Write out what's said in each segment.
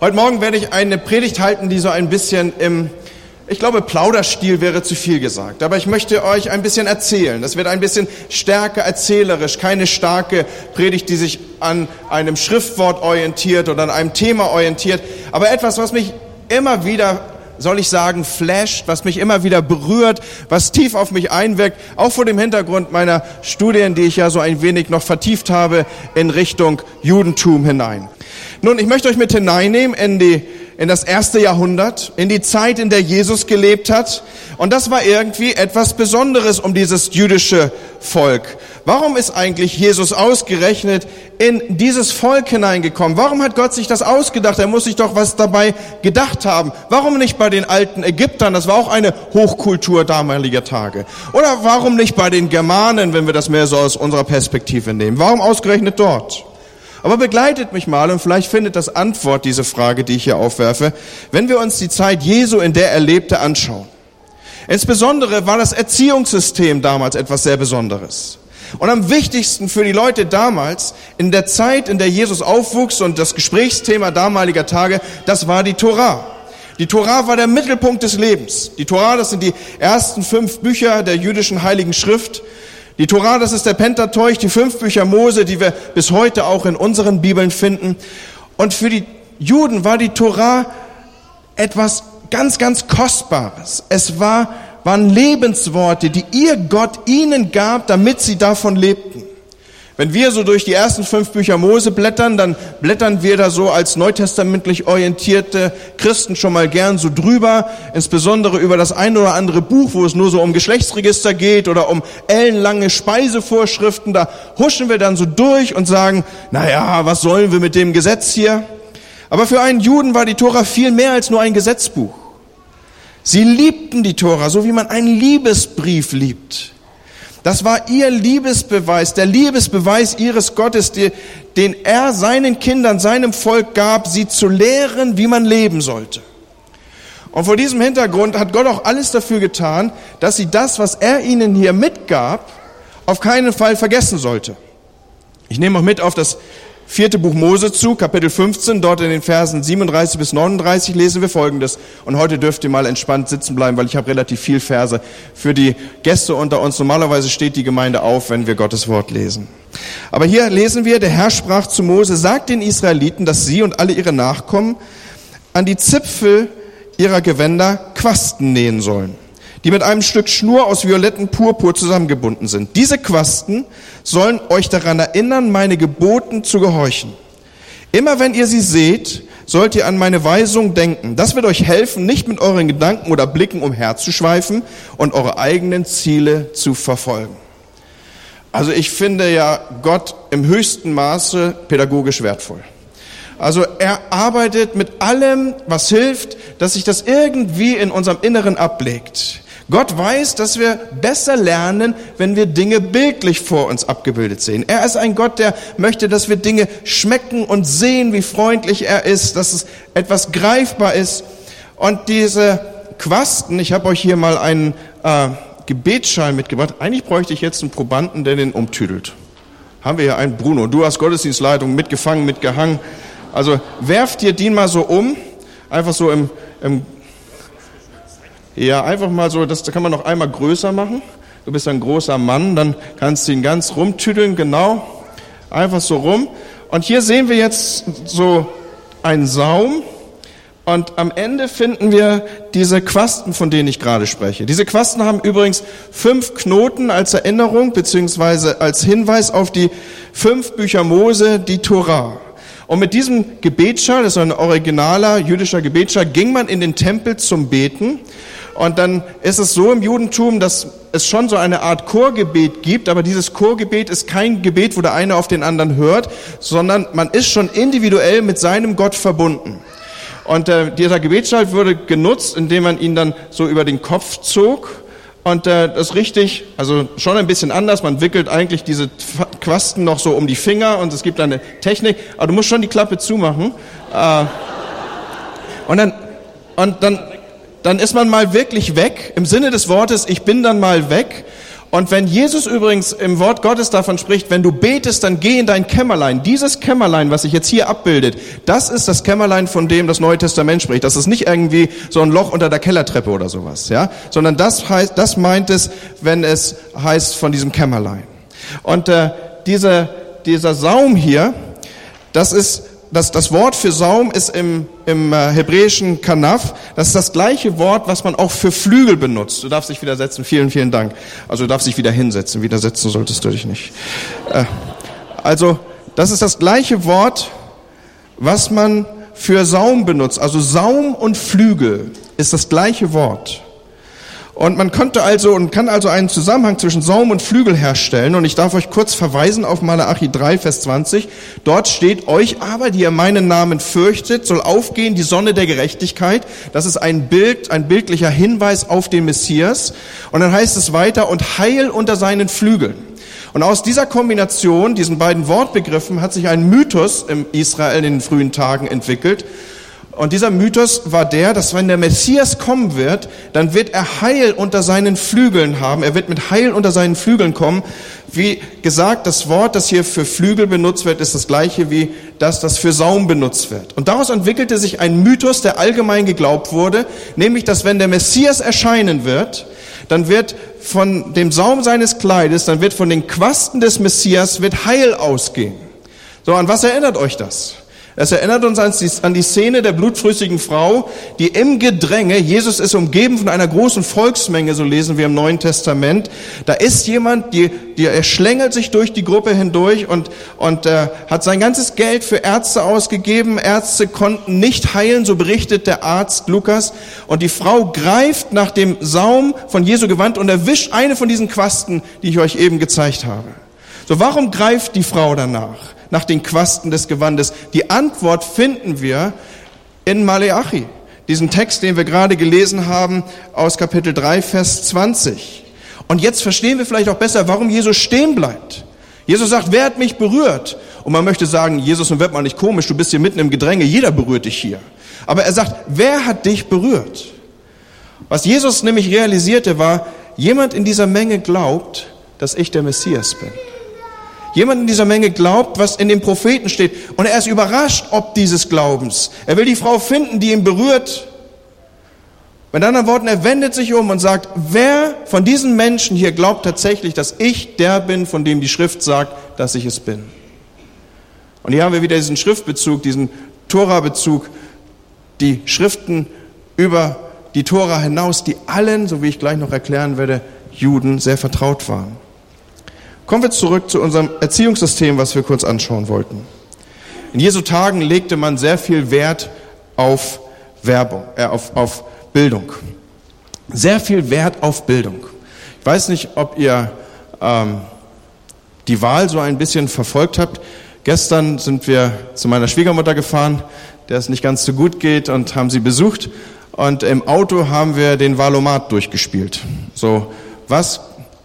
Heute Morgen werde ich eine Predigt halten, die so ein bisschen im, ich glaube, Plauderstil wäre zu viel gesagt. Aber ich möchte euch ein bisschen erzählen. Das wird ein bisschen stärker erzählerisch, keine starke Predigt, die sich an einem Schriftwort orientiert oder an einem Thema orientiert. Aber etwas, was mich immer wieder soll ich sagen, flasht, was mich immer wieder berührt, was tief auf mich einwirkt, auch vor dem Hintergrund meiner Studien, die ich ja so ein wenig noch vertieft habe in Richtung Judentum hinein. Nun, ich möchte euch mit hineinnehmen in die in das erste Jahrhundert, in die Zeit, in der Jesus gelebt hat. Und das war irgendwie etwas Besonderes um dieses jüdische Volk. Warum ist eigentlich Jesus ausgerechnet in dieses Volk hineingekommen? Warum hat Gott sich das ausgedacht? Er muss sich doch was dabei gedacht haben. Warum nicht bei den alten Ägyptern? Das war auch eine Hochkultur damaliger Tage. Oder warum nicht bei den Germanen, wenn wir das mehr so aus unserer Perspektive nehmen? Warum ausgerechnet dort? Aber begleitet mich mal und vielleicht findet das Antwort diese Frage, die ich hier aufwerfe, wenn wir uns die Zeit Jesu, in der er lebte, anschauen. Insbesondere war das Erziehungssystem damals etwas sehr Besonderes. Und am wichtigsten für die Leute damals, in der Zeit, in der Jesus aufwuchs und das Gesprächsthema damaliger Tage, das war die Torah. Die Torah war der Mittelpunkt des Lebens. Die Torah, das sind die ersten fünf Bücher der jüdischen Heiligen Schrift. Die Torah, das ist der Pentateuch, die fünf Bücher Mose, die wir bis heute auch in unseren Bibeln finden. Und für die Juden war die Torah etwas ganz, ganz Kostbares. Es war, waren Lebensworte, die ihr Gott ihnen gab, damit sie davon lebten. Wenn wir so durch die ersten fünf Bücher Mose blättern, dann blättern wir da so als neutestamentlich orientierte Christen schon mal gern so drüber, insbesondere über das ein oder andere Buch, wo es nur so um Geschlechtsregister geht oder um ellenlange Speisevorschriften. Da huschen wir dann so durch und sagen, na ja, was sollen wir mit dem Gesetz hier? Aber für einen Juden war die Tora viel mehr als nur ein Gesetzbuch. Sie liebten die Tora, so wie man einen Liebesbrief liebt. Das war ihr Liebesbeweis, der Liebesbeweis ihres Gottes, den er seinen Kindern, seinem Volk gab, sie zu lehren, wie man leben sollte. Und vor diesem Hintergrund hat Gott auch alles dafür getan, dass sie das, was er ihnen hier mitgab, auf keinen Fall vergessen sollte. Ich nehme auch mit auf das vierte Buch Mose zu, Kapitel 15, dort in den Versen 37 bis 39 lesen wir Folgendes. Und heute dürft ihr mal entspannt sitzen bleiben, weil ich habe relativ viel Verse für die Gäste unter uns. Normalerweise steht die Gemeinde auf, wenn wir Gottes Wort lesen. Aber hier lesen wir, der Herr sprach zu Mose, sagt den Israeliten, dass sie und alle ihre Nachkommen an die Zipfel ihrer Gewänder Quasten nähen sollen die mit einem Stück Schnur aus violetten Purpur zusammengebunden sind. Diese Quasten sollen euch daran erinnern, meine Geboten zu gehorchen. Immer wenn ihr sie seht, sollt ihr an meine Weisung denken. Das wird euch helfen, nicht mit euren Gedanken oder Blicken umherzuschweifen und eure eigenen Ziele zu verfolgen. Also ich finde ja Gott im höchsten Maße pädagogisch wertvoll. Also er arbeitet mit allem, was hilft, dass sich das irgendwie in unserem Inneren ablegt. Gott weiß, dass wir besser lernen, wenn wir Dinge bildlich vor uns abgebildet sehen. Er ist ein Gott, der möchte, dass wir Dinge schmecken und sehen, wie freundlich er ist, dass es etwas greifbar ist. Und diese Quasten, ich habe euch hier mal einen äh, Gebetsschal mitgebracht. Eigentlich bräuchte ich jetzt einen Probanden, der den umtüdelt. Haben wir hier einen Bruno. Du hast Gottesdienstleitung mitgefangen, mitgehangen. Also werft dir den mal so um, einfach so im, im ja, einfach mal so, das kann man noch einmal größer machen. Du bist ein großer Mann, dann kannst du ihn ganz rumtüdeln, genau. Einfach so rum. Und hier sehen wir jetzt so einen Saum. Und am Ende finden wir diese Quasten, von denen ich gerade spreche. Diese Quasten haben übrigens fünf Knoten als Erinnerung beziehungsweise als Hinweis auf die fünf Bücher Mose, die Torah. Und mit diesem Gebetsschal, das ist ein originaler jüdischer Gebetsschal, ging man in den Tempel zum Beten. Und dann ist es so im Judentum, dass es schon so eine Art Chorgebet gibt, aber dieses Chorgebet ist kein Gebet, wo der eine auf den anderen hört, sondern man ist schon individuell mit seinem Gott verbunden. Und äh, dieser Gebetsschalt wurde genutzt, indem man ihn dann so über den Kopf zog. Und äh, das ist richtig, also schon ein bisschen anders. Man wickelt eigentlich diese Quasten noch so um die Finger und es gibt eine Technik, aber du musst schon die Klappe zumachen. Äh, und dann, und dann dann ist man mal wirklich weg, im Sinne des Wortes, ich bin dann mal weg. Und wenn Jesus übrigens im Wort Gottes davon spricht, wenn du betest, dann geh in dein Kämmerlein. Dieses Kämmerlein, was sich jetzt hier abbildet, das ist das Kämmerlein, von dem das Neue Testament spricht. Das ist nicht irgendwie so ein Loch unter der Kellertreppe oder sowas, ja, sondern das heißt, das meint es, wenn es heißt von diesem Kämmerlein. Und äh, diese, dieser Saum hier, das ist das, das Wort für Saum ist im, im äh, hebräischen Kanaf. Das ist das gleiche Wort, was man auch für Flügel benutzt. Du darfst dich wieder setzen. Vielen, vielen Dank. Also du darfst dich wieder hinsetzen. Widersetzen solltest du dich nicht. Äh, also das ist das gleiche Wort, was man für Saum benutzt. Also Saum und Flügel ist das gleiche Wort. Und man konnte also und kann also einen Zusammenhang zwischen Saum und Flügel herstellen. Und ich darf euch kurz verweisen auf Malachi 3, Vers 20. Dort steht, euch aber, die ihr meinen Namen fürchtet, soll aufgehen die Sonne der Gerechtigkeit. Das ist ein Bild, ein bildlicher Hinweis auf den Messias. Und dann heißt es weiter, und heil unter seinen Flügeln. Und aus dieser Kombination, diesen beiden Wortbegriffen, hat sich ein Mythos im Israel in den frühen Tagen entwickelt. Und dieser Mythos war der, dass wenn der Messias kommen wird, dann wird er Heil unter seinen Flügeln haben. Er wird mit Heil unter seinen Flügeln kommen. Wie gesagt, das Wort, das hier für Flügel benutzt wird, ist das gleiche wie das, das für Saum benutzt wird. Und daraus entwickelte sich ein Mythos, der allgemein geglaubt wurde, nämlich, dass wenn der Messias erscheinen wird, dann wird von dem Saum seines Kleides, dann wird von den Quasten des Messias, wird Heil ausgehen. So, an was erinnert euch das? Es erinnert uns an die Szene der blutflüssigen Frau, die im Gedränge, Jesus ist umgeben von einer großen Volksmenge, so lesen wir im Neuen Testament. Da ist jemand, die, die, er schlängelt sich durch die Gruppe hindurch und, und äh, hat sein ganzes Geld für Ärzte ausgegeben. Ärzte konnten nicht heilen, so berichtet der Arzt Lukas. Und die Frau greift nach dem Saum von Jesu Gewand und erwischt eine von diesen Quasten, die ich euch eben gezeigt habe. So, warum greift die Frau danach? Nach den Quasten des Gewandes? Die Antwort finden wir in Maleachi, diesen Text, den wir gerade gelesen haben aus Kapitel 3, Vers 20. Und jetzt verstehen wir vielleicht auch besser, warum Jesus stehen bleibt. Jesus sagt, wer hat mich berührt? Und man möchte sagen, Jesus, nun wird mal nicht komisch, du bist hier mitten im Gedränge, jeder berührt dich hier. Aber er sagt, wer hat dich berührt? Was Jesus nämlich realisierte war, jemand in dieser Menge glaubt, dass ich der Messias bin. Jemand in dieser Menge glaubt, was in den Propheten steht. Und er ist überrascht ob dieses Glaubens. Er will die Frau finden, die ihn berührt. Mit anderen Worten, er wendet sich um und sagt, wer von diesen Menschen hier glaubt tatsächlich, dass ich der bin, von dem die Schrift sagt, dass ich es bin. Und hier haben wir wieder diesen Schriftbezug, diesen Tora-Bezug, die Schriften über die Tora hinaus, die allen, so wie ich gleich noch erklären werde, Juden sehr vertraut waren. Kommen wir zurück zu unserem Erziehungssystem, was wir kurz anschauen wollten. In Jesu Tagen legte man sehr viel Wert auf Werbung, äh, auf, auf Bildung. Sehr viel Wert auf Bildung. Ich weiß nicht, ob ihr ähm, die Wahl so ein bisschen verfolgt habt. Gestern sind wir zu meiner Schwiegermutter gefahren, der es nicht ganz so gut geht und haben sie besucht. Und im Auto haben wir den Wahlomat durchgespielt. So, was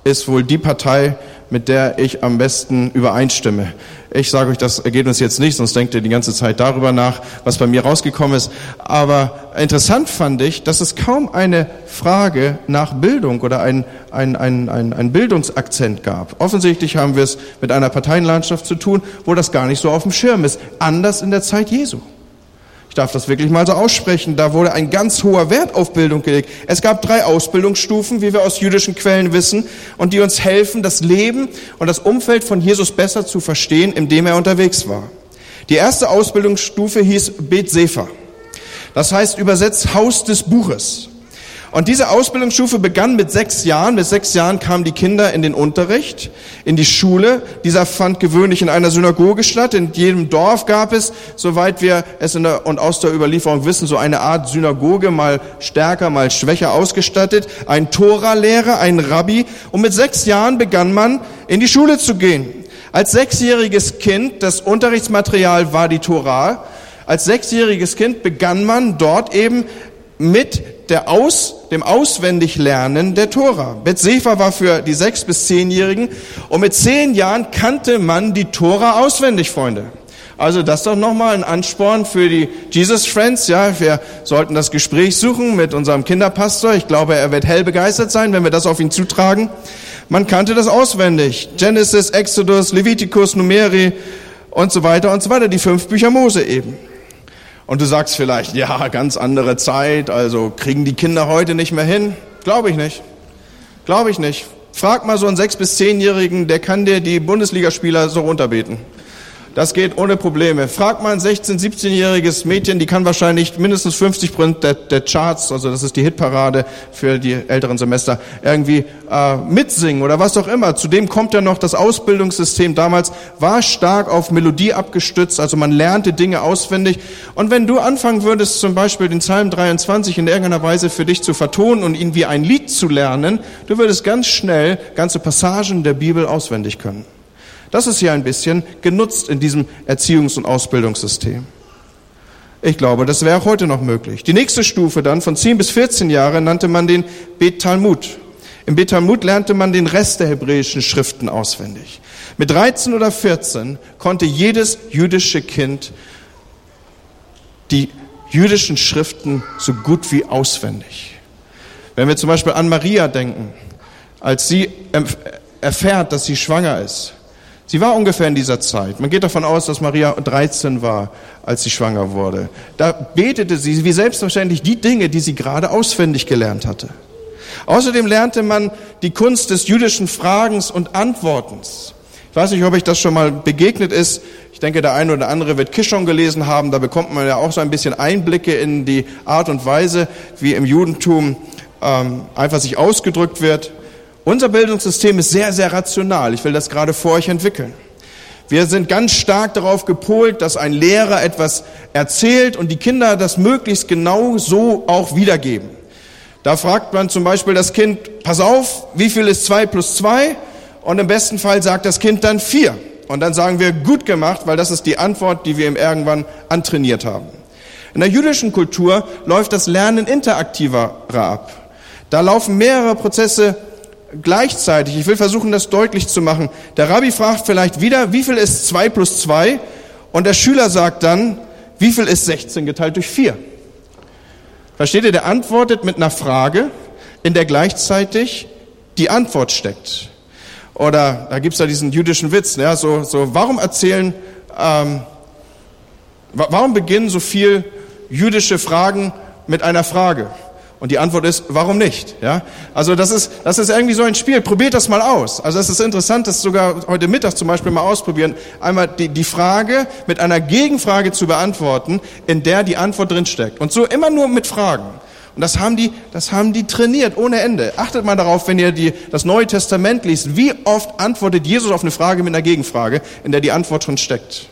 ist wohl die Partei, mit der ich am besten übereinstimme. Ich sage euch das Ergebnis jetzt nicht, sonst denkt ihr die ganze Zeit darüber nach, was bei mir rausgekommen ist. Aber interessant fand ich, dass es kaum eine Frage nach Bildung oder ein, ein, ein, ein, ein Bildungsakzent gab. Offensichtlich haben wir es mit einer Parteienlandschaft zu tun, wo das gar nicht so auf dem Schirm ist. Anders in der Zeit Jesu. Ich darf das wirklich mal so aussprechen. Da wurde ein ganz hoher Wert auf Bildung gelegt. Es gab drei Ausbildungsstufen, wie wir aus jüdischen Quellen wissen, und die uns helfen, das Leben und das Umfeld von Jesus besser zu verstehen, in dem er unterwegs war. Die erste Ausbildungsstufe hieß Bet Sefer. Das heißt übersetzt Haus des Buches. Und diese Ausbildungsstufe begann mit sechs Jahren. Mit sechs Jahren kamen die Kinder in den Unterricht, in die Schule. Dieser fand gewöhnlich in einer Synagoge statt. In jedem Dorf gab es, soweit wir es in der, und aus der Überlieferung wissen, so eine Art Synagoge, mal stärker, mal schwächer ausgestattet. Ein Tora-Lehrer, ein Rabbi. Und mit sechs Jahren begann man, in die Schule zu gehen. Als sechsjähriges Kind, das Unterrichtsmaterial war die Tora. Als sechsjähriges Kind begann man dort eben mit der Aus, dem Auswendiglernen der Tora. Bethsefer war für die sechs bis zehnjährigen und mit zehn Jahren kannte man die Tora auswendig, Freunde. Also das doch nochmal ein Ansporn für die Jesus Friends. Ja, wir sollten das Gespräch suchen mit unserem Kinderpastor. Ich glaube, er wird hell begeistert sein, wenn wir das auf ihn zutragen. Man kannte das auswendig. Genesis, Exodus, Leviticus, Numeri und so weiter und so weiter. Die fünf Bücher Mose eben. Und du sagst vielleicht, ja, ganz andere Zeit, also kriegen die Kinder heute nicht mehr hin? Glaube ich nicht. Glaube ich nicht. Frag mal so einen sechs- bis zehnjährigen, der kann dir die Bundesligaspieler so runterbeten. Das geht ohne Probleme. Frag mal ein 16-, 17-jähriges Mädchen, die kann wahrscheinlich mindestens 50 Prozent der, der, Charts, also das ist die Hitparade für die älteren Semester, irgendwie äh, mitsingen oder was auch immer. Zudem kommt ja noch das Ausbildungssystem damals, war stark auf Melodie abgestützt, also man lernte Dinge auswendig. Und wenn du anfangen würdest, zum Beispiel den Psalm 23 in irgendeiner Weise für dich zu vertonen und ihn wie ein Lied zu lernen, du würdest ganz schnell ganze Passagen der Bibel auswendig können. Das ist hier ein bisschen genutzt in diesem Erziehungs- und Ausbildungssystem. Ich glaube, das wäre auch heute noch möglich. Die nächste Stufe dann von 10 bis 14 Jahre nannte man den Bet Talmud. Im Bet Talmud lernte man den Rest der hebräischen Schriften auswendig. Mit 13 oder 14 konnte jedes jüdische Kind die jüdischen Schriften so gut wie auswendig. Wenn wir zum Beispiel an Maria denken, als sie erfährt, dass sie schwanger ist, Sie war ungefähr in dieser Zeit. Man geht davon aus, dass Maria 13 war, als sie schwanger wurde. Da betete sie wie selbstverständlich die Dinge, die sie gerade auswendig gelernt hatte. Außerdem lernte man die Kunst des jüdischen Fragens und Antwortens. Ich weiß nicht, ob euch das schon mal begegnet ist. Ich denke, der eine oder andere wird Kishon gelesen haben. Da bekommt man ja auch so ein bisschen Einblicke in die Art und Weise, wie im Judentum ähm, einfach sich ausgedrückt wird. Unser Bildungssystem ist sehr, sehr rational. Ich will das gerade vor euch entwickeln. Wir sind ganz stark darauf gepolt, dass ein Lehrer etwas erzählt und die Kinder das möglichst genau so auch wiedergeben. Da fragt man zum Beispiel das Kind, pass auf, wie viel ist zwei plus zwei? Und im besten Fall sagt das Kind dann vier. Und dann sagen wir, gut gemacht, weil das ist die Antwort, die wir ihm irgendwann antrainiert haben. In der jüdischen Kultur läuft das Lernen interaktiver ab. Da laufen mehrere Prozesse gleichzeitig. Ich will versuchen, das deutlich zu machen. Der Rabbi fragt vielleicht wieder, wie viel ist zwei plus zwei? Und der Schüler sagt dann, wie viel ist 16 geteilt durch vier? Versteht ihr? Der antwortet mit einer Frage, in der gleichzeitig die Antwort steckt. Oder da gibt's da diesen jüdischen Witz, ja, so, so warum erzählen, ähm, warum beginnen so viel jüdische Fragen mit einer Frage? Und die Antwort ist, warum nicht? Ja? Also das ist, das ist irgendwie so ein Spiel. Probiert das mal aus. Also es ist interessant, das sogar heute Mittag zum Beispiel mal ausprobieren. Einmal die, die Frage mit einer Gegenfrage zu beantworten, in der die Antwort drinsteckt. Und so immer nur mit Fragen. Und das haben die, das haben die trainiert ohne Ende. Achtet mal darauf, wenn ihr die, das Neue Testament liest, wie oft antwortet Jesus auf eine Frage mit einer Gegenfrage, in der die Antwort schon steckt.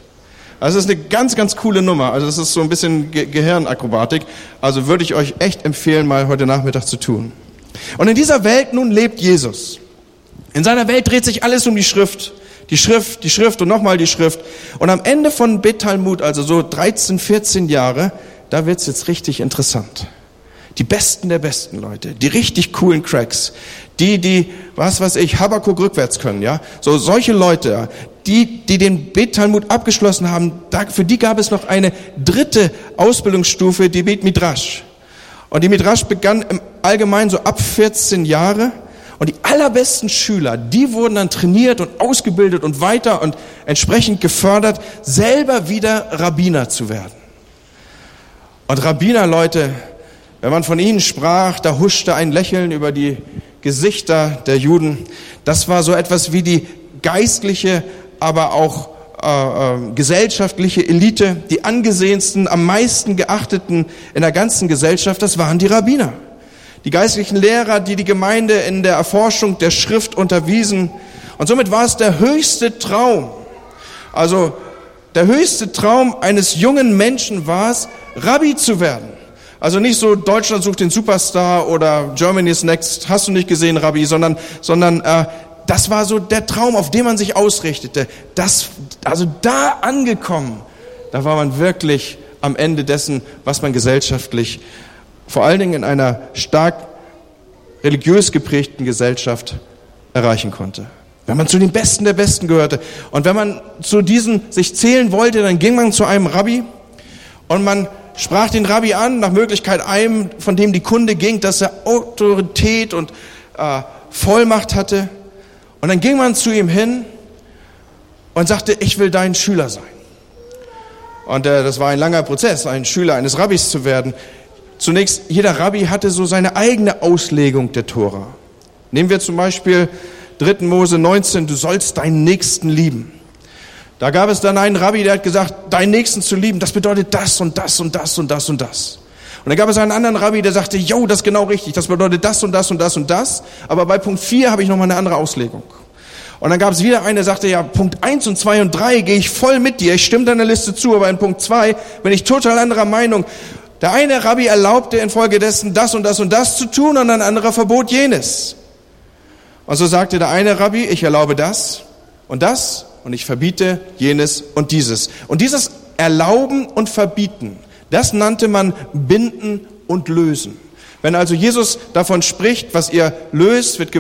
Also das ist eine ganz, ganz coole Nummer. Also das ist so ein bisschen Ge Gehirnakrobatik. Also würde ich euch echt empfehlen, mal heute Nachmittag zu tun. Und in dieser Welt nun lebt Jesus. In seiner Welt dreht sich alles um die Schrift. Die Schrift, die Schrift und nochmal die Schrift. Und am Ende von Bet Talmud, also so 13, 14 Jahre, da wird's jetzt richtig interessant. Die Besten der Besten Leute, die richtig coolen Cracks, die, die, was weiß ich, Habakuk rückwärts können, ja. So solche Leute, die, die den Bet Talmud abgeschlossen haben, da, für die gab es noch eine dritte Ausbildungsstufe, die Bet Midrash. Und die Midrash begann im Allgemeinen so ab 14 Jahre. Und die allerbesten Schüler, die wurden dann trainiert und ausgebildet und weiter und entsprechend gefördert, selber wieder Rabbiner zu werden. Und Rabbiner, Leute, wenn man von ihnen sprach, da huschte ein Lächeln über die Gesichter der Juden. Das war so etwas wie die geistliche aber auch äh, äh, gesellschaftliche Elite, die angesehensten, am meisten geachteten in der ganzen Gesellschaft, das waren die Rabbiner. Die geistlichen Lehrer, die die Gemeinde in der Erforschung der Schrift unterwiesen. Und somit war es der höchste Traum. Also der höchste Traum eines jungen Menschen war es, Rabbi zu werden. Also nicht so Deutschland sucht den Superstar oder Germany's Next, hast du nicht gesehen, Rabbi, sondern, sondern äh, das war so der Traum, auf den man sich ausrichtete. Das, also da angekommen, da war man wirklich am Ende dessen, was man gesellschaftlich, vor allen Dingen in einer stark religiös geprägten Gesellschaft erreichen konnte. Wenn man zu den Besten der Besten gehörte und wenn man zu diesen sich zählen wollte, dann ging man zu einem Rabbi und man sprach den Rabbi an, nach Möglichkeit einem, von dem die Kunde ging, dass er Autorität und äh, Vollmacht hatte Und dann ging man zu ihm hin und sagte, ich will dein Schüler sein. Und äh, das war ein langer Prozess, ein Schüler eines Rabbis zu werden. Zunächst, jeder Rabbi hatte so seine eigene Auslegung der Tora. Nehmen wir zum Beispiel 3. Mose 19, du sollst deinen Nächsten lieben. Da gab es dann einen Rabbi, der hat gesagt, deinen Nächsten zu lieben, das bedeutet das und das und das und das und das. Und dann gab es einen anderen Rabbi, der sagte, jo, das ist genau richtig, das bedeutet das und das und das und das. Aber bei Punkt 4 habe ich nochmal eine andere Auslegung. Und dann gab es wieder einen, der sagte, ja, Punkt 1 und 2 und 3 gehe ich voll mit dir, ich stimme deiner Liste zu, aber in Punkt 2 bin ich total anderer Meinung. Der eine Rabbi erlaubte infolgedessen das und das und das zu tun und ein anderer verbot jenes. Und so sagte der eine Rabbi, ich erlaube das und das und ich verbiete jenes und dieses. Und dieses Erlauben und Verbieten, das nannte man Binden und Lösen. Wenn also Jesus davon spricht, was ihr löst, wird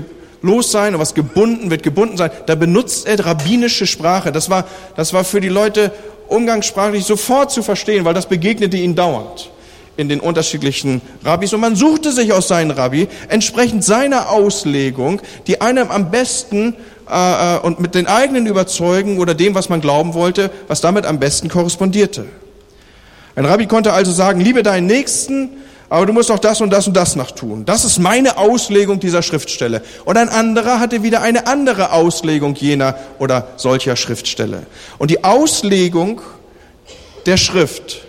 los sein und was gebunden wird gebunden sein. Da benutzt er rabbinische Sprache. Das war, das war für die Leute umgangssprachlich sofort zu verstehen, weil das begegnete ihnen dauernd in den unterschiedlichen Rabbis. Und man suchte sich aus seinen Rabbi entsprechend seiner Auslegung, die einem am besten äh, äh und mit den eigenen Überzeugen oder dem, was man glauben wollte, was damit am besten korrespondierte. Ein Rabbi konnte also sagen, liebe deinen Nächsten aber du musst auch das und das und das noch tun. Das ist meine Auslegung dieser Schriftstelle. Und ein anderer hatte wieder eine andere Auslegung jener oder solcher Schriftstelle. Und die Auslegung der Schrift,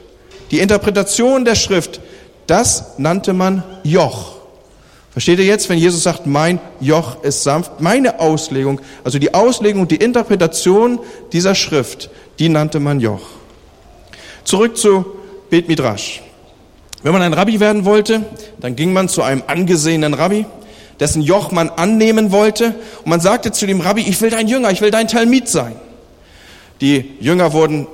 die Interpretation der Schrift, das nannte man Joch. Versteht ihr jetzt, wenn Jesus sagt, mein Joch ist sanft, meine Auslegung, also die Auslegung, die Interpretation dieser Schrift, die nannte man Joch. Zurück zu Bet Midrash. Wenn man ein Rabbi werden wollte, dann ging man zu einem angesehenen Rabbi, dessen Joch man annehmen wollte, und man sagte zu dem Rabbi, ich will dein Jünger, ich will dein Talmid sein. Die Jünger wurden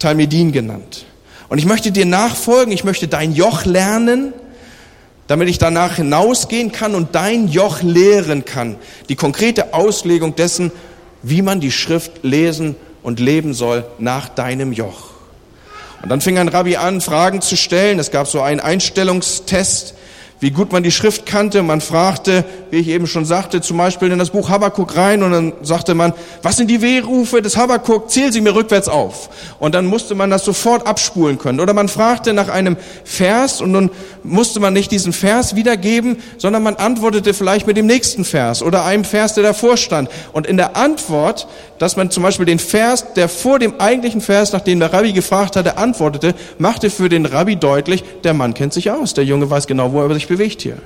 Talmidin genannt. Und ich möchte dir nachfolgen, ich möchte dein Joch lernen, damit ich danach hinausgehen kann und dein Joch lehren kann. Die konkrete Auslegung dessen, wie man die Schrift lesen und leben soll nach deinem Joch. Und dann fing ein Rabbi an, Fragen zu stellen. Es gab so einen Einstellungstest wie gut man die Schrift kannte. Man fragte, wie ich eben schon sagte, zum Beispiel in das Buch Habakkuk rein und dann sagte man, was sind die Wehrufe des Habakkuk? Zähl sie mir rückwärts auf. Und dann musste man das sofort abspulen können. Oder man fragte nach einem Vers und nun musste man nicht diesen Vers wiedergeben, sondern man antwortete vielleicht mit dem nächsten Vers oder einem Vers, der davor stand. Und in der Antwort, dass man zum Beispiel den Vers, der vor dem eigentlichen Vers, nach dem der Rabbi gefragt hatte, antwortete, machte für den Rabbi deutlich, der Mann kennt sich aus, der Junge weiß genau, wo er sich bewegt hier.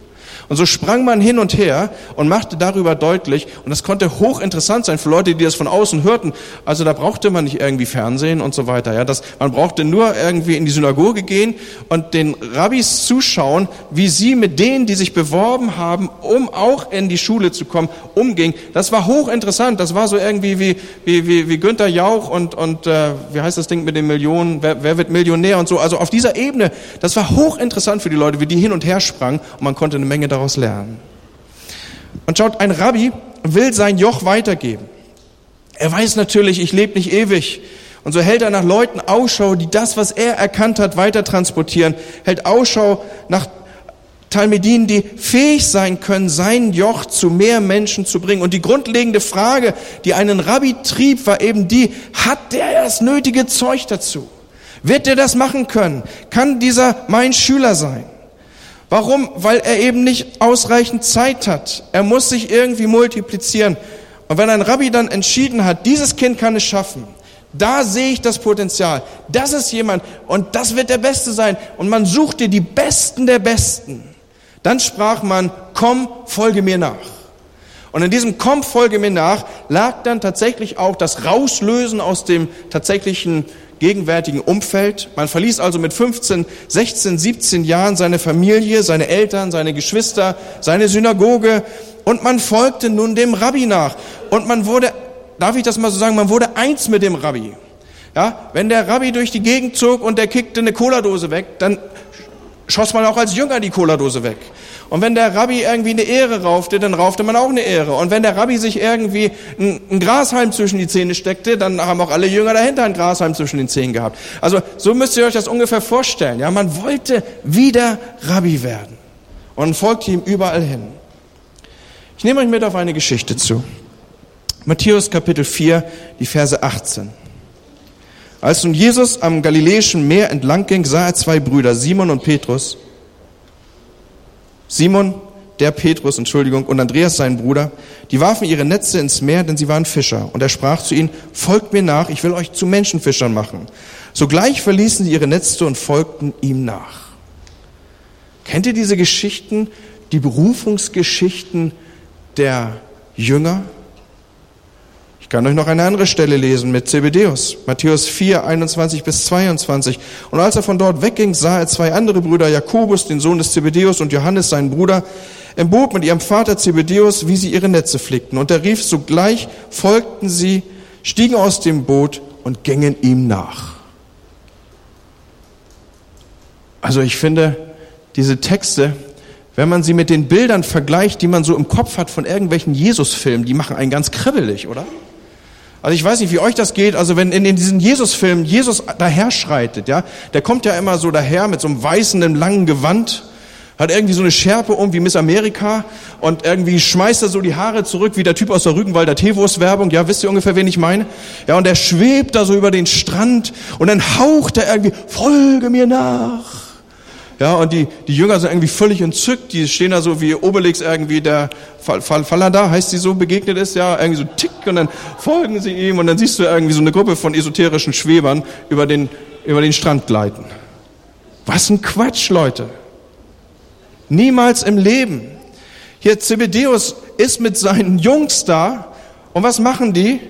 Und so sprang man hin und her und machte darüber deutlich, und das konnte hochinteressant sein für Leute, die das von außen hörten. Also da brauchte man nicht irgendwie Fernsehen und so weiter. Ja, das, man brauchte nur irgendwie in die Synagoge gehen und den Rabbis zuschauen, wie sie mit denen, die sich beworben haben, um auch in die Schule zu kommen, umging. Das war hochinteressant. Das war so irgendwie wie, wie, wie, wie Günther Jauch und, und äh, wie heißt das Ding mit den Millionen, wer, wer wird Millionär und so. Also auf dieser Ebene, das war hochinteressant für die Leute, wie die hin und her sprangen und man konnte eine Menge daraus lernen. Und schaut, ein Rabbi will sein Joch weitergeben. Er weiß natürlich, ich lebe nicht ewig. Und so hält er nach Leuten Ausschau, die das, was er erkannt hat, weiter transportieren. Hält Ausschau nach Talmedinen, die fähig sein können, sein Joch zu mehr Menschen zu bringen. Und die grundlegende Frage, die einen Rabbi trieb, war eben die, hat der das nötige Zeug dazu? Wird er das machen können? Kann dieser mein Schüler sein? Warum? Weil er eben nicht ausreichend Zeit hat. Er muss sich irgendwie multiplizieren. Und wenn ein Rabbi dann entschieden hat, dieses Kind kann es schaffen, da sehe ich das Potenzial. Das ist jemand und das wird der Beste sein. Und man suchte die Besten der Besten. Dann sprach man, komm, folge mir nach. Und in diesem Komm, folge mir nach lag dann tatsächlich auch das Rauslösen aus dem tatsächlichen gegenwärtigen Umfeld. Man verließ also mit 15, 16, 17 Jahren seine Familie, seine Eltern, seine Geschwister, seine Synagoge und man folgte nun dem Rabbi nach. Und man wurde, darf ich das mal so sagen, man wurde eins mit dem Rabbi. Ja, wenn der Rabbi durch die Gegend zog und der kickte eine Cola-Dose weg, dann schoss man auch als Jünger die Cola-Dose weg. Und wenn der Rabbi irgendwie eine Ehre raufte, dann raufte man auch eine Ehre. Und wenn der Rabbi sich irgendwie ein, ein Grashalm zwischen die Zähne steckte, dann haben auch alle Jünger dahinter ein Grashalm zwischen den Zähnen gehabt. Also so müsst ihr euch das ungefähr vorstellen. Ja, man wollte wieder Rabbi werden und folgte ihm überall hin. Ich nehme euch mit auf eine Geschichte zu. Matthäus Kapitel 4, die Verse 18. Als nun Jesus am Galiläischen Meer entlang ging, sah er zwei Brüder, Simon und Petrus. Simon, der Petrus, Entschuldigung, und Andreas, sein Bruder, die warfen ihre Netze ins Meer, denn sie waren Fischer. Und er sprach zu ihnen, folgt mir nach, ich will euch zu Menschenfischern machen. Sogleich verließen sie ihre Netze und folgten ihm nach. Kennt ihr diese Geschichten, die Berufungsgeschichten der Jünger? Kann euch noch eine andere Stelle lesen mit Zebedeus, Matthäus 4, 21 bis 22. Und als er von dort wegging, sah er zwei andere Brüder, Jakobus, den Sohn des Zebedeus, und Johannes, seinen Bruder, im Boot mit ihrem Vater Zebedeus, wie sie ihre Netze flickten. Und er rief sogleich, folgten sie, stiegen aus dem Boot und gingen ihm nach. Also ich finde, diese Texte, wenn man sie mit den Bildern vergleicht, die man so im Kopf hat von irgendwelchen Jesus-Filmen, die machen einen ganz kribbelig, oder? Also ich weiß nicht, wie euch das geht. Also wenn in, diesen Jesus-Filmen Jesus daher schreitet, ja, der kommt ja immer so daher mit so einem weißen, langen Gewand, hat irgendwie so eine Schärpe um wie Miss Amerika und irgendwie schmeißt er so die Haare zurück wie der Typ aus der Rügenwalder Teewurst-Werbung. Ja, wisst ihr ungefähr, wen ich meine? Ja, und er schwebt da so über den Strand und dann haucht er irgendwie, folge mir nach. Ja, und die, die Jünger sind irgendwie völlig entzückt. Die stehen da so wie Obelix irgendwie der Falada, heißt sie so, begegnet ist, ja, irgendwie so tick und dann folgen sie ihm und dann siehst du irgendwie so eine Gruppe von esoterischen Schwebern über den, über den Strand gleiten. Was ein Quatsch, Leute. Niemals im Leben. Hier Zebedeus ist mit seinen Jungs da und was machen die?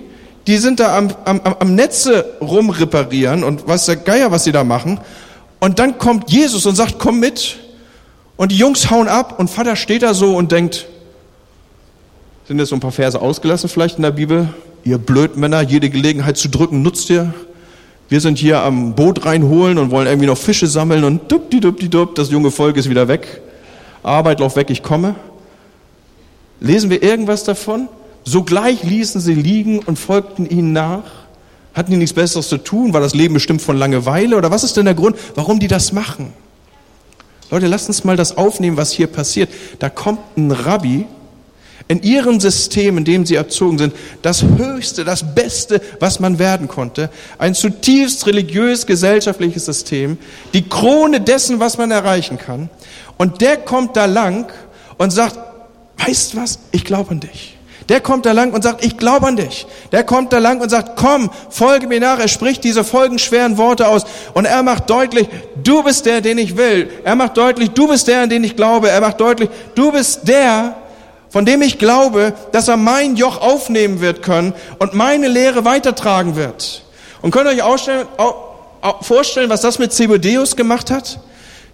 Die sind da am, am, am Netze rumreparieren und was der Geier, was sie da machen. Und dann kommt Jesus und sagt, komm mit. Und die Jungs hauen ab und Vater steht da so und denkt, sind jetzt so ein paar Verse ausgelassen vielleicht in der Bibel? Ihr Blödmänner, jede Gelegenheit zu drücken nutzt ihr. Wir sind hier am Boot reinholen und wollen irgendwie noch Fische sammeln und dupdi dupdi dup, das junge Volk ist wieder weg. Arbeit, lauf weg, ich komme. Lesen wir irgendwas davon? Sogleich ließen sie liegen und folgten ihnen nach. Hatten die nichts Besseres zu tun? War das Leben bestimmt von Langeweile? Oder was ist denn der Grund, warum die das machen? Leute, lasst uns mal das aufnehmen, was hier passiert. Da kommt ein Rabbi in ihrem System, in dem sie erzogen sind, das Höchste, das Beste, was man werden konnte. Ein zutiefst religiös-gesellschaftliches System. Die Krone dessen, was man erreichen kann. Und der kommt da lang und sagt, weißt was, ich glaube an dich. Der kommt da lang und sagt, ich glaube an dich. Der kommt da lang und sagt, komm, folge mir nach. Er spricht diese folgenschweren Worte aus und er macht deutlich, du bist der, den ich will. Er macht deutlich, du bist der, an den ich glaube. Er macht deutlich, du bist der, von dem ich glaube, dass er mein Joch aufnehmen wird können und meine Lehre weitertragen wird. Und könnt ihr euch vorstellen, was das mit Zebedeus gemacht hat?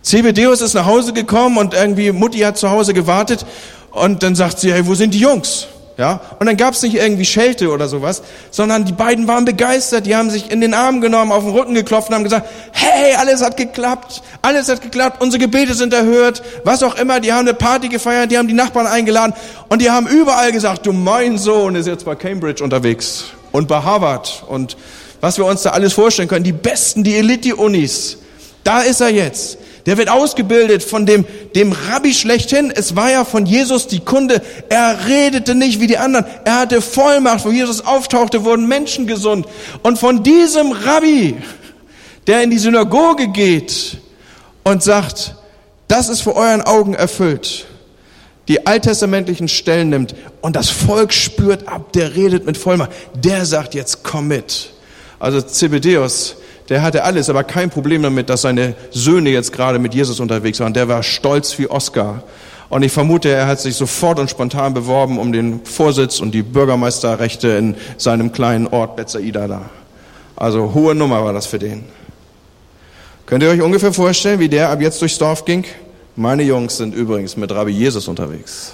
Zebedeus ist nach Hause gekommen und irgendwie Mutti hat zu Hause gewartet und dann sagt sie, hey, wo sind die Jungs? Ja, und dann gab es nicht irgendwie Schelte oder sowas, sondern die beiden waren begeistert, die haben sich in den Arm genommen, auf den Rücken geklopft und haben gesagt, hey, alles hat geklappt, alles hat geklappt, unsere Gebete sind erhört, was auch immer, die haben eine Party gefeiert, die haben die Nachbarn eingeladen und die haben überall gesagt, du mein Sohn ist jetzt bei Cambridge unterwegs und bei Harvard und was wir uns da alles vorstellen können, die besten, die Elite-Unis, da ist er jetzt. Der wird ausgebildet von dem, dem Rabbi schlechthin. Es war ja von Jesus die Kunde. Er redete nicht wie die anderen. Er hatte Vollmacht. Wo Jesus auftauchte, wurden Menschen gesund. Und von diesem Rabbi, der in die Synagoge geht und sagt, das ist vor euren Augen erfüllt, die alttestamentlichen Stellen nimmt und das Volk spürt ab, der redet mit Vollmacht, der sagt jetzt komm mit. Also Zebedeus, der hatte alles, aber kein Problem damit, dass seine Söhne jetzt gerade mit Jesus unterwegs waren. Der war stolz wie Oscar. Und ich vermute, er hat sich sofort und spontan beworben um den Vorsitz und die Bürgermeisterrechte in seinem kleinen Ort Bethsaida da. Also hohe Nummer war das für den. Könnt ihr euch ungefähr vorstellen, wie der ab jetzt durchs Dorf ging? Meine Jungs sind übrigens mit Rabbi Jesus unterwegs.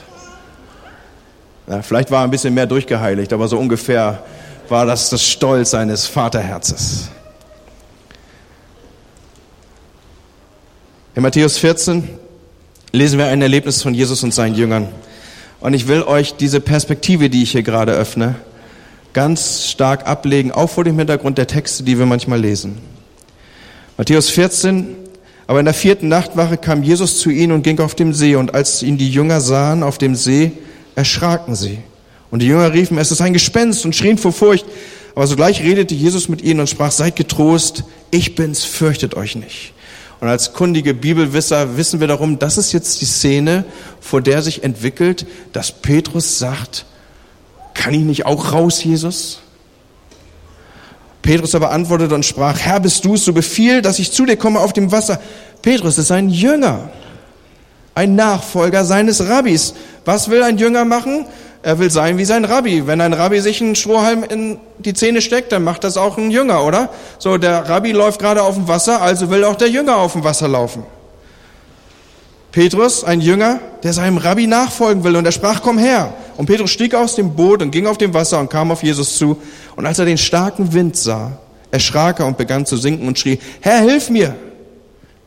Ja, vielleicht war er ein bisschen mehr durchgeheiligt, aber so ungefähr war das das Stolz seines Vaterherzes. In Matthäus 14 lesen wir ein Erlebnis von Jesus und seinen Jüngern. Und ich will euch diese Perspektive, die ich hier gerade öffne, ganz stark ablegen, auch vor dem Hintergrund der Texte, die wir manchmal lesen. Matthäus 14, aber in der vierten Nachtwache kam Jesus zu ihnen und ging auf dem See. Und als ihn die Jünger sahen auf dem See, erschraken sie Und die Jünger riefen, es ist ein Gespenst und schrien vor Furcht. Aber sogleich redete Jesus mit ihnen und sprach, seid getrost, ich bin's, fürchtet euch nicht. Und als kundige Bibelwisser wissen wir darum, das ist jetzt die Szene, vor der sich entwickelt, dass Petrus sagt, kann ich nicht auch raus, Jesus? Petrus aber antwortete und sprach, Herr, bist du es, so befiehl, dass ich zu dir komme auf dem Wasser. Petrus ist ein Jünger, ein Nachfolger seines Rabbis. Was will ein Jünger machen? Er will sein wie sein Rabbi. Wenn ein Rabbi sich einen Strohhalm in die Zähne steckt, dann macht das auch ein Jünger, oder? So, der Rabbi läuft gerade auf dem Wasser, also will auch der Jünger auf dem Wasser laufen. Petrus, ein Jünger, der seinem Rabbi nachfolgen will, und er sprach, komm her. Und Petrus stieg aus dem Boot und ging auf dem Wasser und kam auf Jesus zu. Und als er den starken Wind sah, erschrak er und begann zu sinken und schrie, Herr, hilf mir!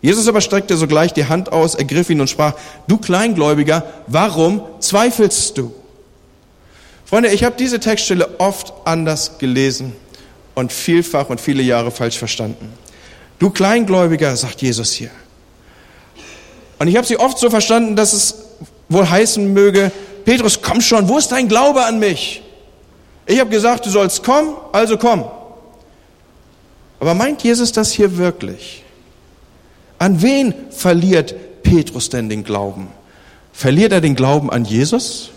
Jesus aber streckte sogleich die Hand aus, ergriff ihn und sprach, du Kleingläubiger, warum zweifelst du? Freunde, ich habe diese Textstelle oft anders gelesen und vielfach und viele Jahre falsch verstanden. Du Kleingläubiger, sagt Jesus hier. Und ich habe sie oft so verstanden, dass es wohl heißen möge, Petrus, komm schon, wo ist dein Glaube an mich? Ich habe gesagt, du sollst kommen, also komm. Aber meint Jesus das hier wirklich? An wen verliert Petrus denn den Glauben? Verliert er den Glauben an Jesus?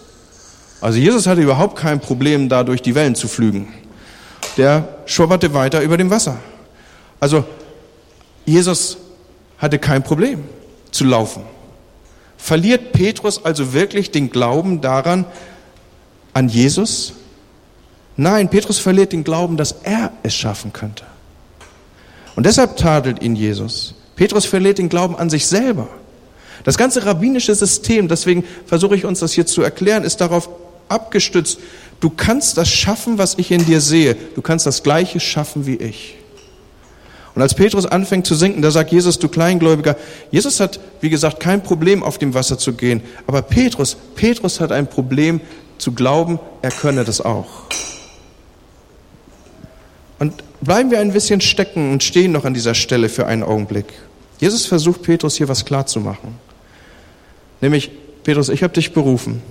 Also Jesus hatte überhaupt kein Problem, da durch die Wellen zu flügen. Der schwabberte weiter über dem Wasser. Also Jesus hatte kein Problem zu laufen. Verliert Petrus also wirklich den Glauben daran, an Jesus? Nein, Petrus verliert den Glauben, dass er es schaffen könnte. Und deshalb tadelt ihn Jesus. Petrus verliert den Glauben an sich selber. Das ganze rabbinische System, deswegen versuche ich uns das hier zu erklären, ist darauf abgestützt. Du kannst das schaffen, was ich in dir sehe. Du kannst das Gleiche schaffen wie ich. Und als Petrus anfängt zu sinken, da sagt Jesus, du Kleingläubiger, Jesus hat, wie gesagt, kein Problem, auf dem Wasser zu gehen. Aber Petrus, Petrus hat ein Problem zu glauben, er könne das auch. Und bleiben wir ein bisschen stecken und stehen noch an dieser Stelle für einen Augenblick. Jesus versucht Petrus hier was klarzumachen. Nämlich, Petrus, ich habe dich berufen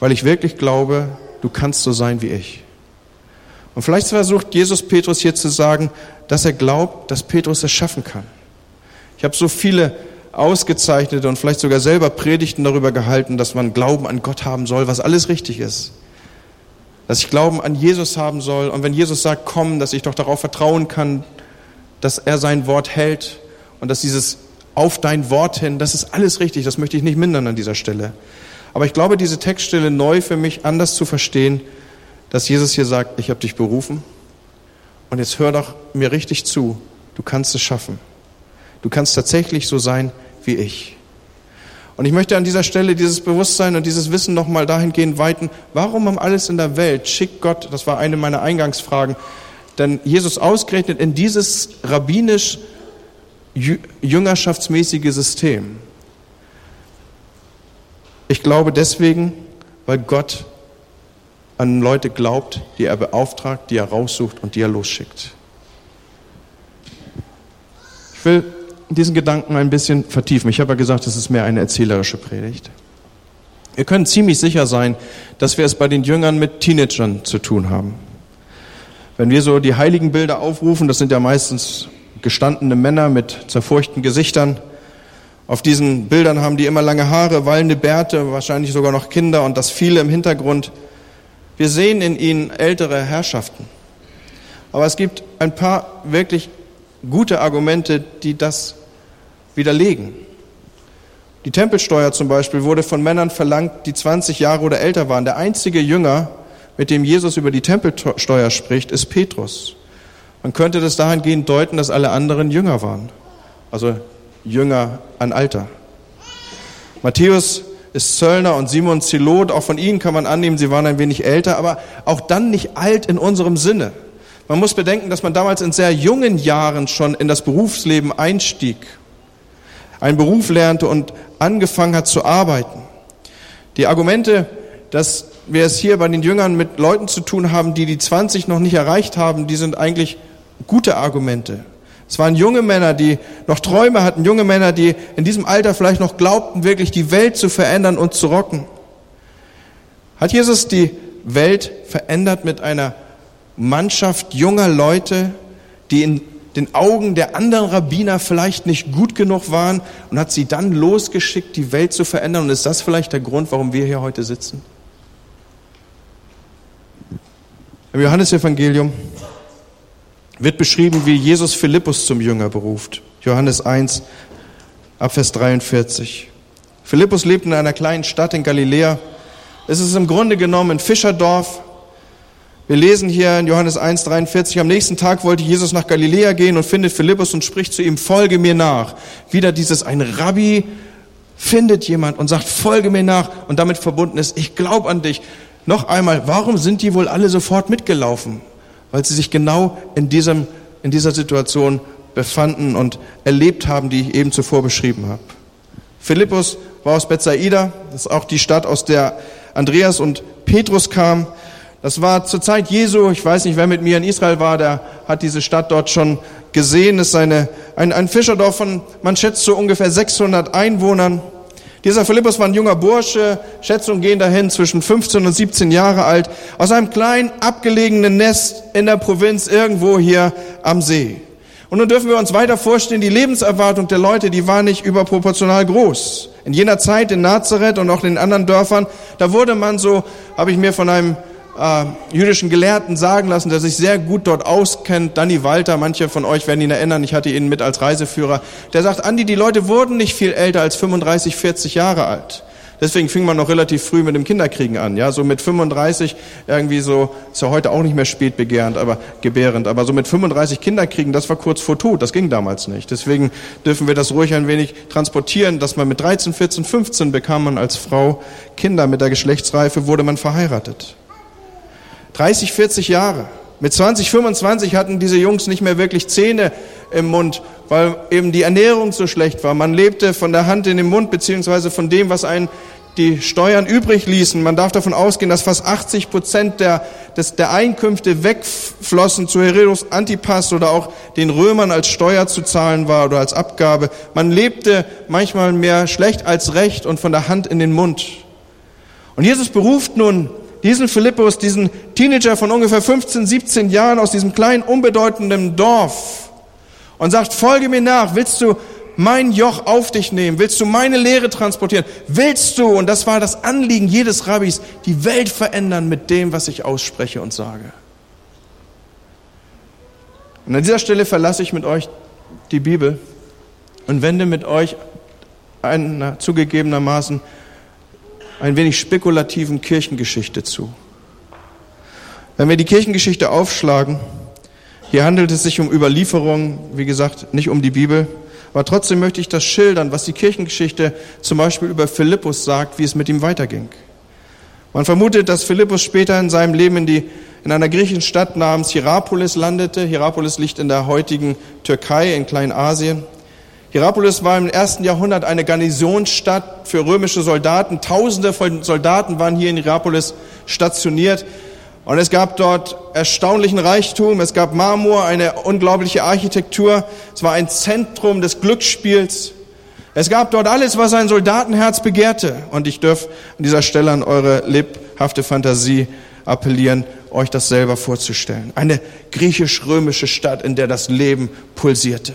weil ich wirklich glaube, du kannst so sein wie ich. Und vielleicht versucht Jesus Petrus hier zu sagen, dass er glaubt, dass Petrus es schaffen kann. Ich habe so viele ausgezeichnete und vielleicht sogar selber Predigten darüber gehalten, dass man Glauben an Gott haben soll, was alles richtig ist. Dass ich Glauben an Jesus haben soll und wenn Jesus sagt, komm, dass ich doch darauf vertrauen kann, dass er sein Wort hält und dass dieses auf dein Wort hin, das ist alles richtig, das möchte ich nicht mindern an dieser Stelle. Aber ich glaube, diese Textstelle neu für mich anders zu verstehen, dass Jesus hier sagt, ich habe dich berufen und jetzt hör doch mir richtig zu, du kannst es schaffen. Du kannst tatsächlich so sein wie ich. Und ich möchte an dieser Stelle dieses Bewusstsein und dieses Wissen nochmal dahingehend weiten, warum um alles in der Welt schickt Gott, das war eine meiner Eingangsfragen, denn Jesus ausgerechnet in dieses rabbinisch jüngerschaftsmäßige System. Ich glaube deswegen, weil Gott an Leute glaubt, die er beauftragt, die er raussucht und die er losschickt. Ich will diesen Gedanken ein bisschen vertiefen. Ich habe ja gesagt, es ist mehr eine erzählerische Predigt. Wir können ziemlich sicher sein, dass wir es bei den Jüngern mit Teenagern zu tun haben. Wenn wir so die heiligen Bilder aufrufen, das sind ja meistens gestandene Männer mit zerfurchten Gesichtern, auf diesen Bildern haben die immer lange Haare, wallende Bärte, wahrscheinlich sogar noch Kinder und das viele im Hintergrund. Wir sehen in ihnen ältere Herrschaften. Aber es gibt ein paar wirklich gute Argumente, die das widerlegen. Die Tempelsteuer zum Beispiel wurde von Männern verlangt, die 20 Jahre oder älter waren. Der einzige Jünger, mit dem Jesus über die Tempelsteuer spricht, ist Petrus. Man könnte das dahingehend deuten, dass alle anderen Jünger waren. Also Jünger an Alter. Matthäus ist Zöllner und Simon Zelot, auch von ihnen kann man annehmen, sie waren ein wenig älter, aber auch dann nicht alt in unserem Sinne. Man muss bedenken, dass man damals in sehr jungen Jahren schon in das Berufsleben einstieg, einen Beruf lernte und angefangen hat zu arbeiten. Die Argumente, dass wir es hier bei den Jüngern mit Leuten zu tun haben, die die 20 noch nicht erreicht haben, die sind eigentlich gute Argumente. Es waren junge Männer, die noch Träume hatten, junge Männer, die in diesem Alter vielleicht noch glaubten, wirklich die Welt zu verändern und zu rocken. Hat Jesus die Welt verändert mit einer Mannschaft junger Leute, die in den Augen der anderen Rabbiner vielleicht nicht gut genug waren und hat sie dann losgeschickt, die Welt zu verändern? Und ist das vielleicht der Grund, warum wir hier heute sitzen? Im Johannesevangelium wird beschrieben, wie Jesus Philippus zum Jünger beruft. Johannes 1, Abvers 43. Philippus lebt in einer kleinen Stadt in Galiläa. Es ist im Grunde genommen ein Fischerdorf. Wir lesen hier in Johannes 1, 43, am nächsten Tag wollte Jesus nach Galiläa gehen und findet Philippus und spricht zu ihm, folge mir nach. Wieder dieses, ein Rabbi findet jemand und sagt, folge mir nach und damit verbunden ist, ich glaube an dich. Noch einmal, warum sind die wohl alle sofort mitgelaufen? Weil sie sich genau in, diesem, in dieser Situation befanden und erlebt haben, die ich eben zuvor beschrieben habe. Philippus war aus Bethsaida, das ist auch die Stadt, aus der Andreas und Petrus kamen. Das war zur Zeit Jesu, ich weiß nicht, wer mit mir in Israel war, der hat diese Stadt dort schon gesehen. Es ist eine, ein, ein Fischerdorf von, man schätzt so ungefähr 600 Einwohnern. Dieser Philippus war ein junger Bursche, Schätzungen gehen dahin, zwischen 15 und 17 Jahre alt, aus einem kleinen, abgelegenen Nest in der Provinz irgendwo hier am See. Und nun dürfen wir uns weiter vorstellen, die Lebenserwartung der Leute, die war nicht überproportional groß. In jener Zeit in Nazareth und auch in den anderen Dörfern, da wurde man so, habe ich mir von einem äh, jüdischen Gelehrten sagen lassen, der sich sehr gut dort auskennt, Danny Walter, manche von euch werden ihn erinnern, ich hatte ihn mit als Reiseführer, der sagt, Andi, die Leute wurden nicht viel älter als 35, 40 Jahre alt. Deswegen fing man noch relativ früh mit dem Kinderkriegen an. Ja, so mit 35 irgendwie so ist ja heute auch nicht mehr spätbegehrend, aber gebärend. Aber so mit 35 Kinderkriegen, das war kurz vor Tod. Das ging damals nicht. Deswegen dürfen wir das ruhig ein wenig transportieren, dass man mit 13, 14, 15 bekam man als Frau Kinder. Mit der Geschlechtsreife wurde man verheiratet. 30, 40 Jahre. Mit 20, 25 hatten diese Jungs nicht mehr wirklich Zähne im Mund, weil eben die Ernährung so schlecht war. Man lebte von der Hand in den Mund, beziehungsweise von dem, was einen die Steuern übrig ließen. Man darf davon ausgehen, dass fast 80 Prozent der, des, der Einkünfte wegflossen zu Herodes Antipas oder auch den Römern als Steuer zu zahlen war oder als Abgabe. Man lebte manchmal mehr schlecht als recht und von der Hand in den Mund. Und Jesus beruft nun diesen Philippus, diesen Teenager von ungefähr 15, 17 Jahren aus diesem kleinen, unbedeutenden Dorf und sagt, folge mir nach, willst du mein Joch auf dich nehmen? Willst du meine Lehre transportieren? Willst du, und das war das Anliegen jedes Rabbis, die Welt verändern mit dem, was ich ausspreche und sage? Und an dieser Stelle verlasse ich mit euch die Bibel und wende mit euch einer zugegebenermaßen ein wenig spekulativen Kirchengeschichte zu. Wenn wir die Kirchengeschichte aufschlagen, hier handelt es sich um Überlieferungen, wie gesagt, nicht um die Bibel, aber trotzdem möchte ich das schildern, was die Kirchengeschichte zum Beispiel über Philippus sagt, wie es mit ihm weiterging. Man vermutet, dass Philippus später in seinem Leben in, die, in einer griechischen Stadt namens Hierapolis landete. Hierapolis liegt in der heutigen Türkei in Kleinasien. Hierapolis war im ersten Jahrhundert eine Garnisonsstadt für römische Soldaten. Tausende von Soldaten waren hier in Hierapolis stationiert. Und es gab dort erstaunlichen Reichtum, es gab Marmor, eine unglaubliche Architektur, es war ein Zentrum des Glücksspiels. Es gab dort alles, was ein Soldatenherz begehrte. Und ich darf an dieser Stelle an eure lebhafte Fantasie appellieren, euch das selber vorzustellen. Eine griechisch-römische Stadt, in der das Leben pulsierte.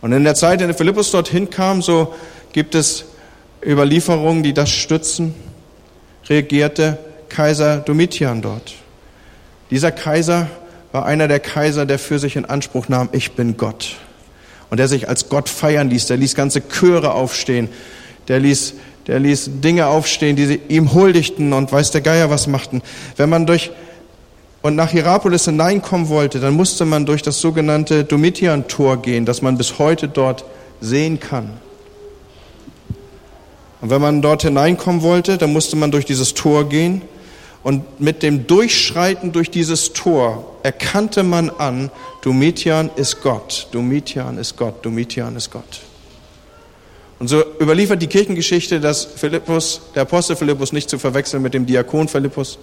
Und in der Zeit, in der Philippus dorthin kam, so gibt es Überlieferungen, die das stützen, reagierte Kaiser Domitian dort. Dieser Kaiser war einer der Kaiser, der für sich in Anspruch nahm, ich bin Gott. Und der sich als Gott feiern ließ, der ließ ganze Chöre aufstehen, der ließ, der ließ Dinge aufstehen, die ihm huldigten und weiß der Geier was machten. Wenn man durch und nach Hierapolis hineinkommen wollte, dann musste man durch das sogenannte Domitian-Tor gehen, das man bis heute dort sehen kann. Und wenn man dort hineinkommen wollte, dann musste man durch dieses Tor gehen. Und mit dem Durchschreiten durch dieses Tor erkannte man an, Domitian ist Gott, Domitian ist Gott, Domitian ist Gott. Und so überliefert die Kirchengeschichte, dass Philippus, der Apostel Philippus nicht zu verwechseln mit dem Diakon Philippus,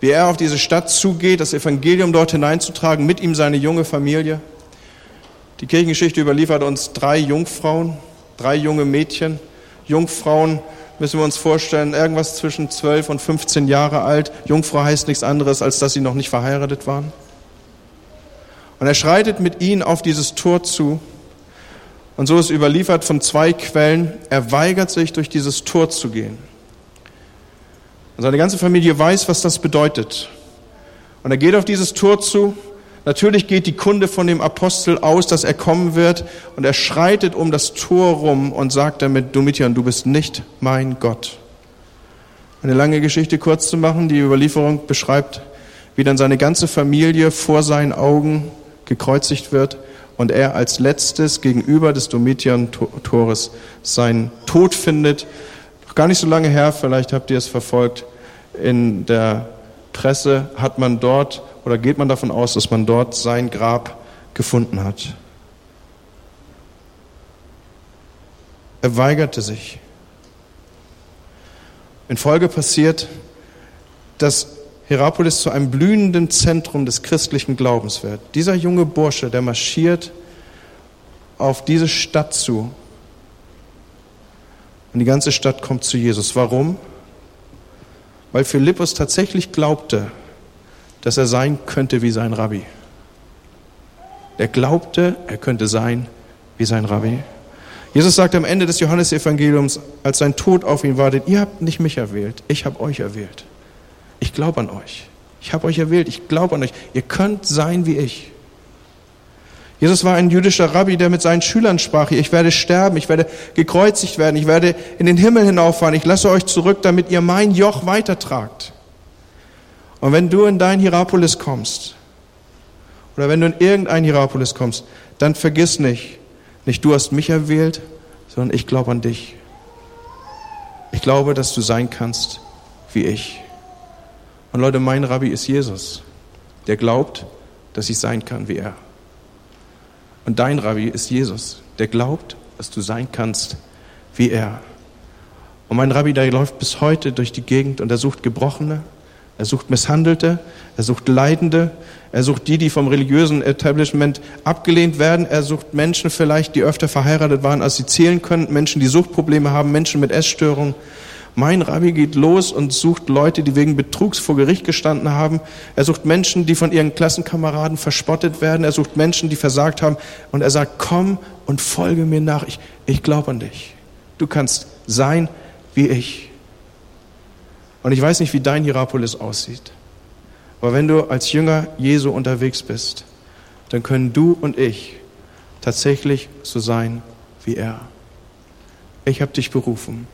wie er auf diese Stadt zugeht, das Evangelium dort hineinzutragen, mit ihm seine junge Familie. Die Kirchengeschichte überliefert uns drei Jungfrauen, drei junge Mädchen, Jungfrauen müssen wir uns vorstellen, irgendwas zwischen 12 und 15 Jahre alt. Jungfrau heißt nichts anderes, als dass sie noch nicht verheiratet waren. Und er schreitet mit ihnen auf dieses Tor zu. Und so ist überliefert von zwei Quellen, er weigert sich, durch dieses Tor zu gehen. Und seine ganze Familie weiß, was das bedeutet. Und er geht auf dieses Tor zu. Natürlich geht die Kunde von dem Apostel aus, dass er kommen wird. Und er schreitet um das Tor rum und sagt damit, Domitian, du bist nicht mein Gott. Eine lange Geschichte kurz zu machen. Die Überlieferung beschreibt, wie dann seine ganze Familie vor seinen Augen gekreuzigt wird und er als letztes gegenüber des Domitian-Tores seinen Tod findet. Gar nicht so lange her, vielleicht habt ihr es verfolgt, in der Presse hat man dort oder geht man davon aus, dass man dort sein Grab gefunden hat. Er weigerte sich. In Folge passiert, dass Hierapolis zu einem blühenden Zentrum des christlichen Glaubens wird. Dieser junge Bursche, der marschiert auf diese Stadt zu. Und die ganze Stadt kommt zu Jesus. Warum? Weil Philippus tatsächlich glaubte, dass er sein könnte wie sein Rabbi. Er glaubte, er könnte sein wie sein Rabbi. Jesus sagt am Ende des Johannesevangeliums, als sein Tod auf ihn wartet, ihr habt nicht mich erwählt, ich habe euch erwählt. Ich glaube an euch. Ich habe euch erwählt. Ich glaube an euch. Ihr könnt sein wie ich. Jesus war ein jüdischer Rabbi, der mit seinen Schülern sprach, ich werde sterben, ich werde gekreuzigt werden, ich werde in den Himmel hinauffahren, ich lasse euch zurück, damit ihr mein Joch weitertragt. Und wenn du in dein Hierapolis kommst, oder wenn du in irgendein Hierapolis kommst, dann vergiss nicht, nicht du hast mich erwählt, sondern ich glaube an dich. Ich glaube, dass du sein kannst wie ich. Und Leute, mein Rabbi ist Jesus, der glaubt, dass ich sein kann wie er. Und dein Rabbi ist Jesus, der glaubt, dass du sein kannst wie er. Und mein Rabbi, der läuft bis heute durch die Gegend und er sucht Gebrochene, er sucht Misshandelte, er sucht Leidende, er sucht die, die vom religiösen Establishment abgelehnt werden, er sucht Menschen vielleicht, die öfter verheiratet waren, als sie zählen können, Menschen, die Suchtprobleme haben, Menschen mit Essstörungen. Mein Rabbi geht los und sucht Leute, die wegen Betrugs vor Gericht gestanden haben. Er sucht Menschen, die von ihren Klassenkameraden verspottet werden. Er sucht Menschen, die versagt haben. Und er sagt, komm und folge mir nach. Ich, ich glaube an dich. Du kannst sein wie ich. Und ich weiß nicht, wie dein Hierapolis aussieht. Aber wenn du als Jünger Jesu unterwegs bist, dann können du und ich tatsächlich so sein wie er. Ich habe dich berufen.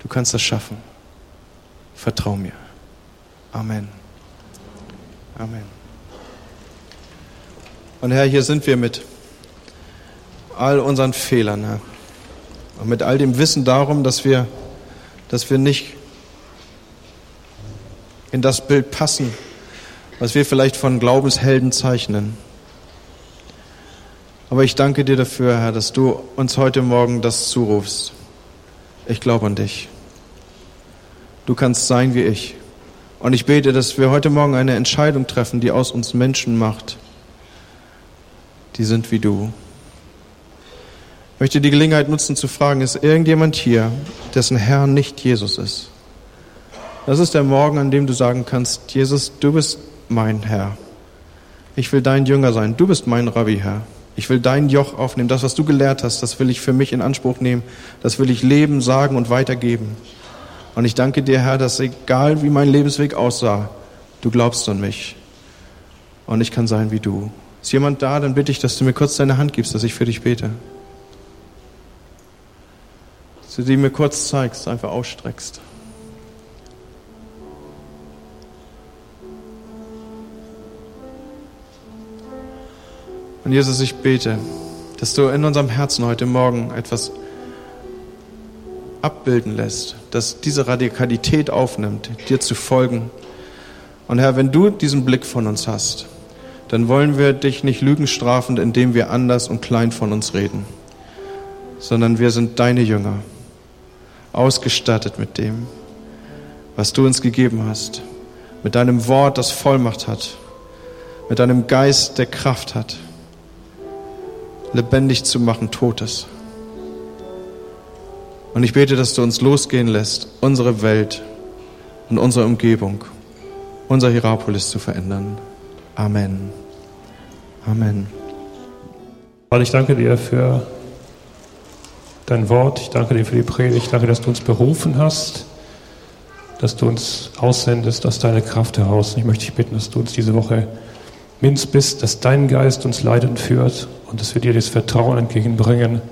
Du kannst das schaffen. Vertrau mir. Amen. Amen. Und Herr, hier sind wir mit all unseren Fehlern, Herr. Und mit all dem Wissen darum, dass wir, dass wir nicht in das Bild passen, was wir vielleicht von Glaubenshelden zeichnen. Aber ich danke dir dafür, Herr, dass du uns heute Morgen das zurufst. Ich glaube an dich. Du kannst sein wie ich. Und ich bete, dass wir heute Morgen eine Entscheidung treffen, die aus uns Menschen macht. Die sind wie du. Ich möchte die Gelegenheit nutzen zu fragen, ist irgendjemand hier, dessen Herr nicht Jesus ist? Das ist der Morgen, an dem du sagen kannst, Jesus, du bist mein Herr. Ich will dein Jünger sein. Du bist mein Rabbi, Herr. Ich will dein Joch aufnehmen. Das, was du gelehrt hast, das will ich für mich in Anspruch nehmen. Das will ich leben, sagen und weitergeben. Und ich danke dir, Herr, dass egal wie mein Lebensweg aussah, du glaubst an mich. Und ich kann sein wie du. Ist jemand da, dann bitte ich, dass du mir kurz deine Hand gibst, dass ich für dich bete. Dass du die mir kurz zeigst, einfach ausstreckst. Und Jesus, ich bete, dass du in unserem Herzen heute Morgen etwas abbilden lässt, dass diese Radikalität aufnimmt, dir zu folgen. Und Herr, wenn du diesen Blick von uns hast, dann wollen wir dich nicht lügen strafen, indem wir anders und klein von uns reden, sondern wir sind deine Jünger, ausgestattet mit dem, was du uns gegeben hast, mit deinem Wort, das Vollmacht hat, mit deinem Geist, der Kraft hat lebendig zu machen, Totes. Und ich bete, dass du uns losgehen lässt, unsere Welt und unsere Umgebung, unser Hierapolis zu verändern. Amen. Amen. Vater, ich danke dir für dein Wort. Ich danke dir für die Predigt. Ich danke, dass du uns berufen hast, dass du uns aussendest aus deiner Kraft heraus. Und ich möchte dich bitten, dass du uns diese Woche Minz bist, dass dein Geist uns leidend führt und dass wir dir das Vertrauen entgegenbringen,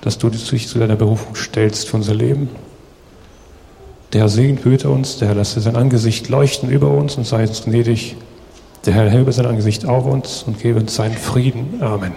dass du dich zu deiner Berufung stellst für unser Leben. Der Herr segnet, behüte uns, der Herr lasse sein Angesicht leuchten über uns und sei uns gnädig. Der Herr hebe sein Angesicht auf uns und gebe uns seinen Frieden. Amen.